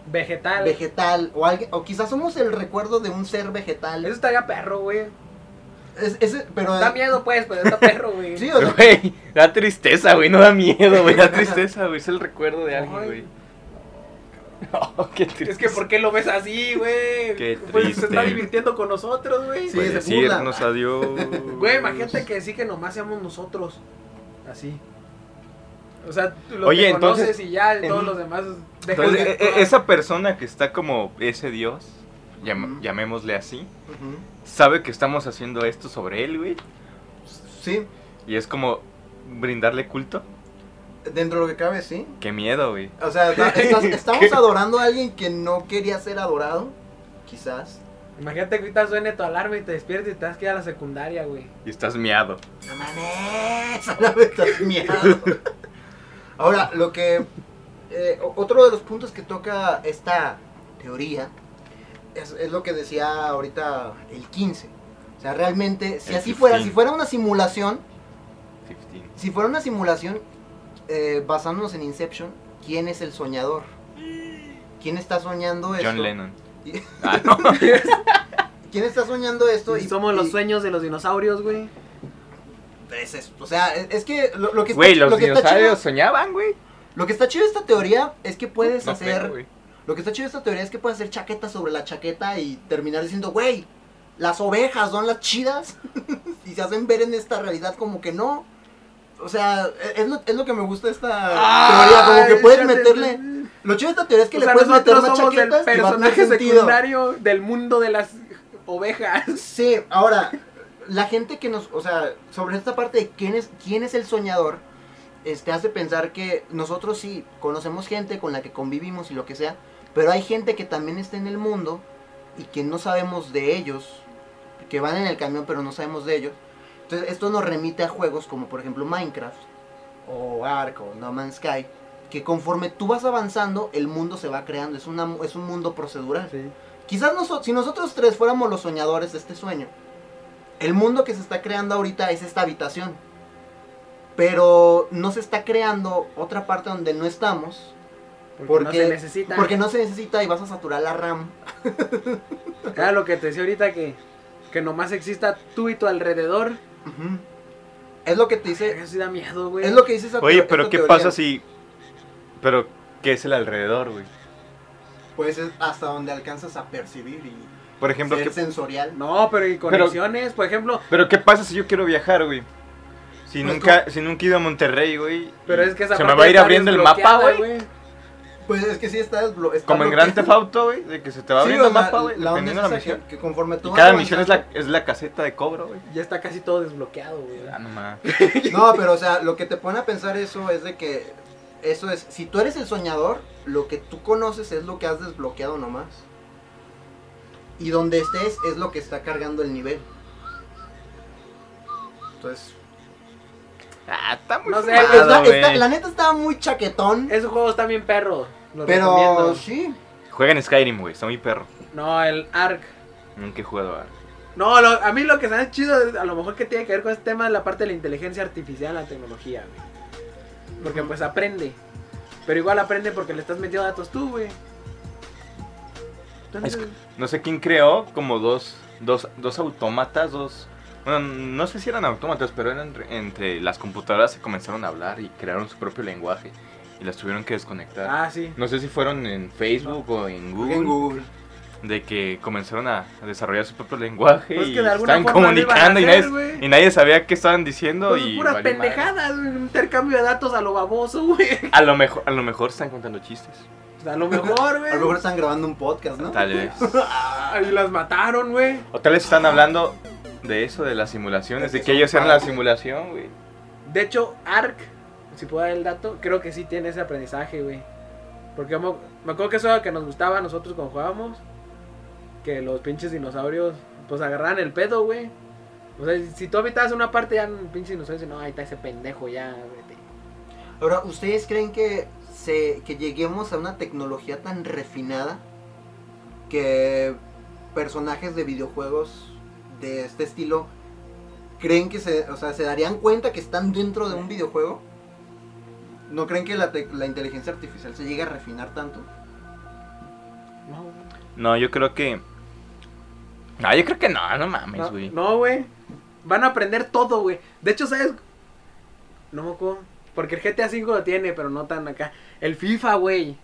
Vegetal. vegetal o alguien o quizás somos el recuerdo de un ser vegetal. Eso estaría perro, güey. Es- pero Da miedo, pues, pero está perro, güey. Sí, o sea, Güey, da tristeza, güey, no da miedo, güey, da tristeza, güey, es el recuerdo de alguien, güey. Oh, qué triste. Es que, ¿por qué lo ves así, güey? Qué Pues se triste. está divirtiendo con nosotros, güey. Sí, Puede se burla. decirnos adiós. Güey, imagínate que sí que nomás seamos nosotros. Así. O sea, lo Oye, que entonces- conoces y ya todos en- los demás Entonces, de e- e- esa persona que está como ese dios, llam- llamémosle así, sabe que estamos haciendo esto sobre él, güey. sí, Y es como brindarle culto. dentro de lo que cabe, sí. Qué miedo, güey. O sea, estás- estamos adorando a alguien que no quería ser adorado, quizás. Imagínate que ahorita suene tu alarma y te despiertes y te das que ir a la secundaria, güey. Y estás miado. No mames, estás miado. Ahora, lo que. eh, otro de los puntos que toca esta teoría es, es lo que decía ahorita el 15. O sea, realmente, si El así fuera, 15. si fuera una simulación, 15. si fuera una simulación eh, basándonos en Inception, ¿quién es el soñador? ¿Quién está soñando esto? John Lennon. Y- Ah, no. ¿Quién está soñando esto? Y somos los sueños de los dinosaurios, güey. Es eso, o sea, es, es que lo, lo que está, Güey, los lo que está dinosaurios chido, soñaban, güey. lo que está chido de esta teoría es que puedes No hacer, creo, güey. lo que está chido de esta teoría es que puedes hacer chaqueta sobre la chaqueta y terminar diciendo, güey, las ovejas son las chidas y se hacen ver en esta realidad como que no. O sea, es lo, es lo que me gusta de esta teoría, como que puedes meterle. Lo chido de esta teoría es que O le sea, puedes meter nosotros más somos el chaquetas y va a tener personaje sentido. secundario del mundo de las ovejas. Sí, ahora, la gente que nos, o sea, sobre esta parte de quién es, quién es el soñador, este, hace pensar que nosotros sí conocemos gente con la que convivimos y lo que sea, pero hay gente que también está en el mundo y que no sabemos de ellos, que van en el camión pero no sabemos de ellos. Entonces, esto nos remite a juegos como por ejemplo Minecraft, o Ark, o No Man's Sky, que conforme tú vas avanzando, el mundo se va creando, es, una, es un mundo procedural. Quizás noso- si nosotros tres fuéramos los soñadores de este sueño, el mundo que se está creando ahorita es esta habitación. Pero no se está creando otra parte donde no estamos. Porque, no se necesita. Porque no se necesita y vas a saturar la RAM. Era lo que te decía ahorita que, que nomás exista tú y tu alrededor. Es lo que te dice. Eso sí da miedo, güey. Es lo que dice esa Oye, pero ¿qué teoría. pasa si... Pero, ¿qué es el alrededor, güey? Pues es hasta donde alcanzas a percibir y Por ejemplo, ser ¿qué, sensorial. No, pero y conexiones, por ejemplo. pero ¿qué pasa si yo quiero viajar, güey? Si Pues, nunca, si nunca he ido a Monterrey, güey. Pero es que esa Se me va a ir abriendo el mapa, güey. Pues es que sí está, desblo- está Como en. Grand Theft Auto, güey, de que se te va Sí, abriendo o el mapa, güey, la dependiendo de la misión. que, que conforme tú Y cada misión es la, es la caseta de cobro, güey. Ya está casi todo desbloqueado, güey. Ah, no mames. No, pero o sea, lo que te pone a pensar eso es de que eso es, si tú eres el soñador, lo que tú conoces es lo que has desbloqueado nomás. Y donde estés es lo que está cargando el nivel. Entonces, Ah, está muy No sé, fumado, está- güey. está- la neta estaba muy chaquetón, Esos juegos están bien perros. Los pero recomiendo. sí. Juega en Skyrim, güey, está muy perro. No, el Ark. Nunca he jugado. No, lo- a mí lo que se me hace chido, es, a lo mejor que tiene que ver con este tema es la parte de la inteligencia artificial, la tecnología, güey. Porque pues aprende. Pero igual aprende porque le estás metiendo datos tú, güey. No sé quién creó como dos, dos, dos autómatas, dos... Bueno, no sé si eran autómatas, pero eran entre, entre las computadoras se comenzaron a hablar y crearon su propio lenguaje. Y las tuvieron que desconectar. Ah, sí. No sé si fueron en Facebook o en Google. En Google. de que comenzaron a desarrollar su propio lenguaje Pues y estaban comunicando y, nadie, güey. y nadie sabía qué estaban diciendo Pues y un intercambio de datos a lo baboso, güey. A lo mejor, a lo mejor están contando chistes. A lo mejor, güey. A lo mejor están grabando un podcast, ¿no? Tal vez. Ahí las mataron, güey. O tal vez están hablando de eso, de las simulaciones, de que ellos eran la simulación, güey. De hecho, Ark, si puedo dar el dato, creo que sí tiene ese aprendizaje, güey. Porque me, me acuerdo que eso era lo que nos gustaba a nosotros cuando jugábamos. Que los pinches dinosaurios, pues agarraran el pedo, güey. O sea, si tú habitabas una parte, ya un pinche dinosaurio dice, no, ahí está ese pendejo, ya, vete. Ahora, ¿ustedes creen que, se, que lleguemos a una tecnología tan refinada que personajes de videojuegos de este estilo creen que se, o sea, se darían cuenta que están dentro de un videojuego? ¿No creen que la, tec- la inteligencia artificial se llegue a refinar tanto? No. No, yo creo que. No, yo creo que no, no mames, No, güey. No, güey. Van a aprender todo, güey. De hecho, ¿sabes? No me acuerdo. Porque el GTA V lo tiene, pero no tan acá. El FIFA, güey.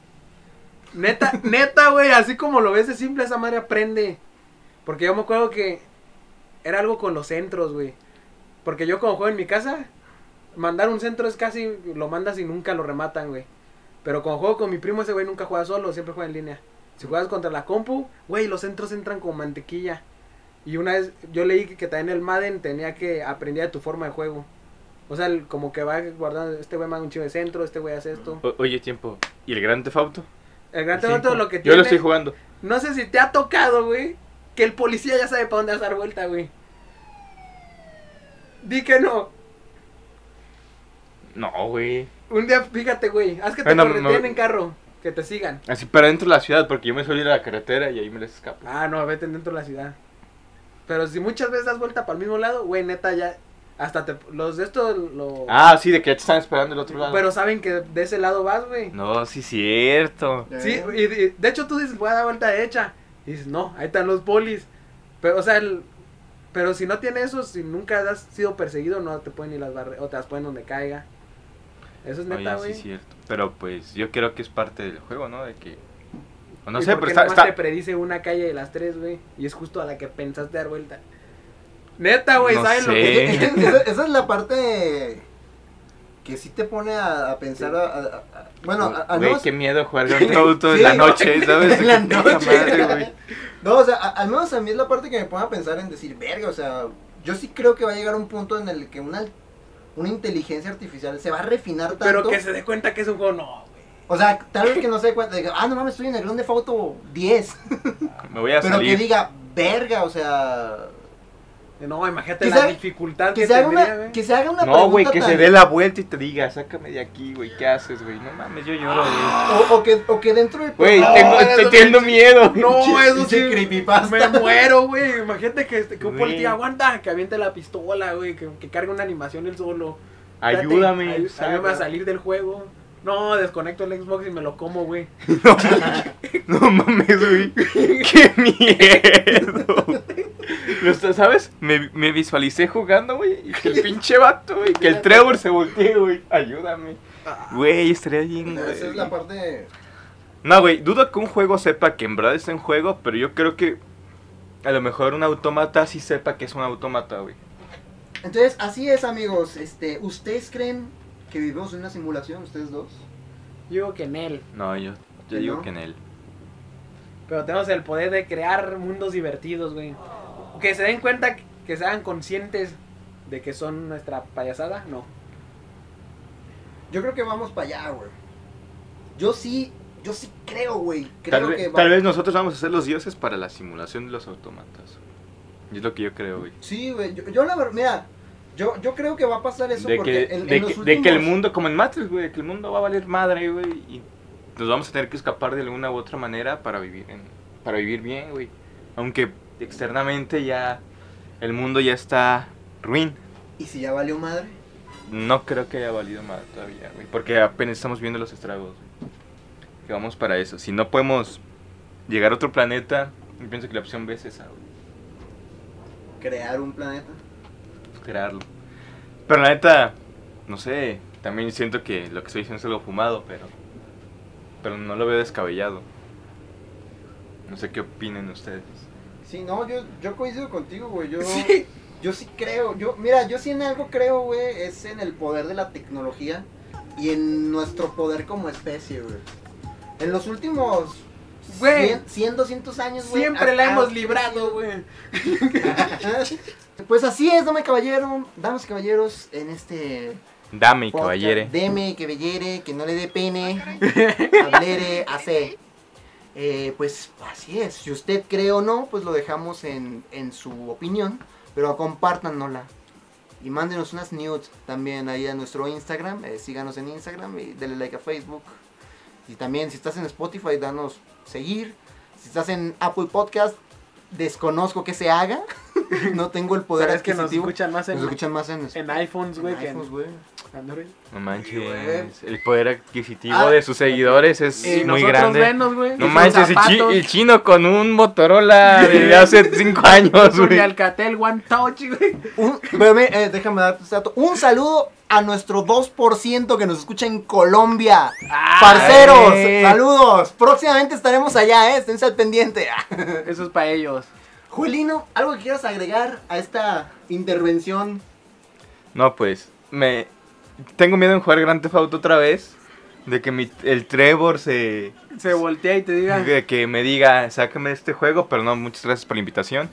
Neta, neta, güey. Así como lo ves de simple, esa madre aprende. Porque yo me acuerdo que era algo con los centros, güey. Porque yo como juego en mi casa, mandar un centro es casi, lo mandas y nunca lo rematan, güey. Pero cuando juego con mi primo, ese güey nunca juega solo, siempre juega en línea. Si juegas contra la compu, güey, los centros entran con mantequilla. Y una vez yo leí que, que también el Madden tenía que aprender de tu forma de juego. O sea, el- como que va guardando, este güey manda un chivo de centro, este güey hace esto. O- oye, tiempo. ¿Y el Gran Theft Auto? El Gran Theft Cinco. Auto lo que Yo tiene... lo estoy jugando. No sé si te ha tocado, güey, que el policía ya sabe para dónde dar vuelta, güey. Di que no. No, güey. Un día, fíjate, güey, haz que te correteen no- en carro, que te sigan. Así, pero dentro de la ciudad, porque yo me suelo ir a la carretera y ahí me les escapo. Ah, no, vete dentro de la ciudad. Pero si muchas veces das vuelta para el mismo lado, güey, neta, ya... Hasta te... Los de estos lo... Ah, sí, de que ya te están esperando el otro lado. Pero saben que de ese lado vas, güey. No, sí, cierto. Sí, y, y- de hecho tú dices, voy a dar vuelta derecha. Y dices, no, ahí están los polis. Pero, o sea, el- pero si no tiene eso, si nunca has sido perseguido, no te ponen ni las barreras, o te las ponen donde caiga. Eso es neta, güey. sí, cierto. Pero pues yo creo que es parte del juego, ¿no? De que. no ¿Y sé, pero está. está- te predice una calle de las tres, güey. Y es justo a la que pensaste dar vuelta. Neta, güey, No ¿sabes lo que esa, esa es la parte que sí te pone a, a pensar. a- a- a- bueno, Güey, menos. qué miedo jugar Theft Auto Sí, en la no, noche, ¿sabes? en la noche. madre. No, o sea, a- al menos a mí es la parte que me pone a pensar en decir, verga, o sea, yo sí creo que va a llegar un punto en el que una, una inteligencia artificial se va a refinar tanto. Pero que se dé cuenta que es un juego, no, güey. O sea, tal vez que no se dé cuenta de que, ah, no mames, estoy en el Grand Theft Auto 10. Me voy a Pero salir. que diga, verga, o sea. No, imagínate Que la dificultad que, Que se, haga tendría, una, que se haga una No, güey, que tan- se dé la vuelta y te diga, sácame de aquí, güey, ¿qué haces, güey? No mames, yo lloro, güey. O, o que, o que dentro del Güey, programa- tengo, estoy teniendo miedo. No, eso sí. creepypasta. Me muero, güey. Imagínate que, este- que un policía aguanta, que aviente la pistola, güey. Que, que cargue una animación él solo. Ayúdame. Ayúdame a salir del juego. No, desconecto el Xbox y me lo como, güey. No mames, güey. Qué miedo. ¿Sabes? Me, me visualicé jugando, güey. Y que el pinche vato, güey. Que el Trevor se voltee, güey. Ayúdame. Güey, estaría bien, Esa es güey. la parte. No, güey, dudo que un juego sepa que en verdad está en juego, pero yo creo que a lo mejor un autómata sí sepa que es un autómata, güey. Entonces, así es, amigos. Este, ¿Ustedes creen que vivimos en una simulación, ustedes dos? Yo digo que en él. No, yo, yo ¿Que digo no? que en él. Pero tenemos el poder de crear mundos divertidos, güey. Que se den cuenta, que- que se hagan conscientes de que son nuestra payasada, no. Yo creo que vamos para allá, güey. Yo sí, yo sí creo, güey. Creo Tal, que ve- va- tal vez nosotros vamos a ser los dioses para la simulación de los autómatas. Y es lo que yo creo, güey. Sí, güey. Yo, yo la verdad, mira, yo, yo creo que va a pasar eso De porque que, en, de, en que, los de que el últimos- mundo, como en Matrix, güey, que el mundo va a valer madre, güey, y nos vamos a tener que escapar de alguna u otra manera para vivir en, para vivir bien, güey. Aunque externamente ya el mundo ya está ruin. ¿Y si ya valió madre? No creo que haya valido más todavía, güey, porque apenas estamos viendo los estragos. güey. Que vamos para eso. Si no podemos llegar a otro planeta, yo pienso que la opción B es esa, güey. Crear un planeta. pues, crearlo. Pero la neta, no sé, también siento que lo que estoy diciendo es algo fumado, pero pero no lo veo descabellado. No sé qué opinen ustedes. Sí, no, yo, yo coincido contigo, güey. Yo Sí. Yo sí creo, yo, mira, yo sí en algo creo, güey, es en el poder de la tecnología y en nuestro poder como especie, güey. En los últimos Güey. 100, 100, 200 años, güey. Siempre la hemos librado, güey. Pues así es, dame caballero, damas y caballeros, en este Dame y caballere. Deme, que bellere, que no le dé pene, hablere, hace. Eh, pues así es, si usted cree o no, pues lo dejamos en, en su opinión, pero compártanosla. Y mándenos unas nudes también ahí a nuestro Instagram, eh, síganos en Instagram y denle like a Facebook. Y también si estás en Spotify, danos seguir. Si estás en Apple Podcast, desconozco que se haga. no tengo el poder Sabes que nos adquisitivo. escuchan más en, Nos escuchan más en, en iPhones, güey, en que en iPhones, güey. Android. No manches. güey. El poder adquisitivo Ah. de sus seguidores es muy grande. menos. No manches, el, chi- el chino con un Motorola de hace 5 años, güey. Alcatel One Touch, güey. Un, eh, déjame darte este dato. Un saludo a nuestro 2% que nos escucha en Colombia. Parceros, Ay. saludos. Próximamente estaremos allá, ¿eh? Esténse al pendiente. Eso es para ellos. Juelino, ¿algo que quieras agregar a esta intervención? No, pues, me tengo miedo en jugar Grand Theft Auto otra vez. De que mi, el Trevor se... Se voltea y te diga. de que me diga, sácame de este juego, pero no, muchas gracias por la invitación.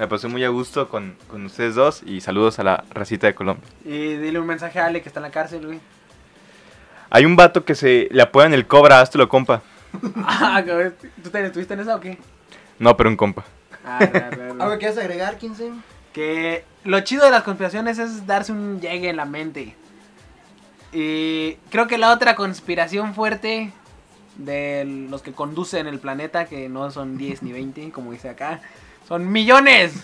Me pasé muy a gusto con, con ustedes dos y saludos a la racita de Colombia. Y dile un mensaje a Ale que está en la cárcel, güey. Hay un vato que se le apodan el cobra, hazte lo compa. Ah. ¿Tú te- estuviste en esa o qué? No, pero un compa. Ah. ¿Algo que quieras agregar, 15? Que lo chido de las conspiraciones es darse un llegue en la mente. Y creo que la otra conspiración fuerte de los que conducen el planeta, que no son 10 ni 20, como dice acá, son millones.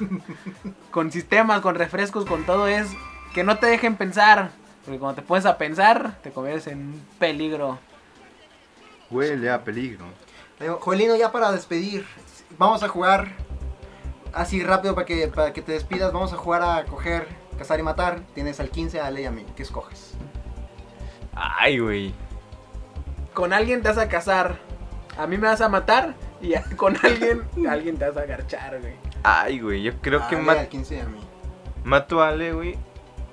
con sistemas, con refrescos, con todo, es que no te dejen pensar. Porque cuando te pones a pensar, te conviertes en un peligro. Huele a peligro. Joelino, ya para despedir, vamos a jugar así rápido para que, para que te despidas. Vamos a jugar a coger, cazar y matar. Tienes al 15, a Ale y a mí. ¿Qué escoges? Ay, güey. Con alguien te vas a casar. A mí me vas a matar. Y a- con alguien, alguien te vas a agarchar, güey. Ay, güey, yo creo que Ale ma- al 15 y a mí. mato a Ale, güey.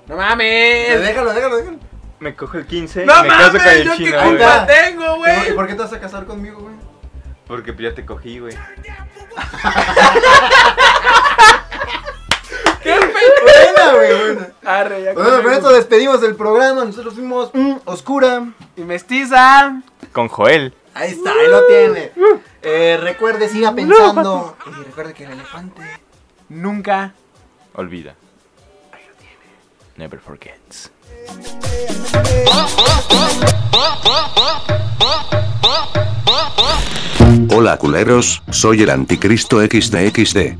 ¡No mames! Déjalo, déjalo, déjalo. Me cojo el 15 ¡No me caso con mames! el ¿Yo qué chino, güey. culpa güey. tengo, ¿Y güey? por qué te vas a casar conmigo, güey? Porque pues ya te cogí, güey. Buena, güey, buena. Arre, ya Bueno, con esto despedimos del programa. Nosotros fuimos mm, Oscura. Y mestiza. Con Joel. Ahí está, ahí lo tiene. Eh, recuerde, siga pensando. Y recuerde que el elefante. Nunca. Olvida. Never forgets. Hola culeros, soy el anticristo XDXD.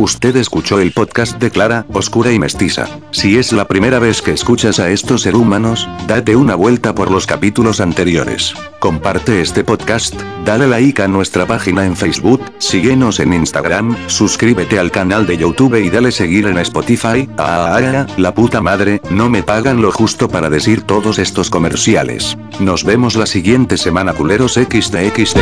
Usted escuchó el podcast de Clara, Oscura y Mestiza. Si es la primera vez que escuchas a estos seres humanos, date una vuelta por los capítulos anteriores. Comparte este podcast, dale like a nuestra página en Facebook, síguenos en Instagram, suscríbete al canal de YouTube y dale seguir en Spotify. Ah, la puta madre, no me pagan lo justo para decir todos estos comerciales. Nos vemos la siguiente semana culeros XDXD.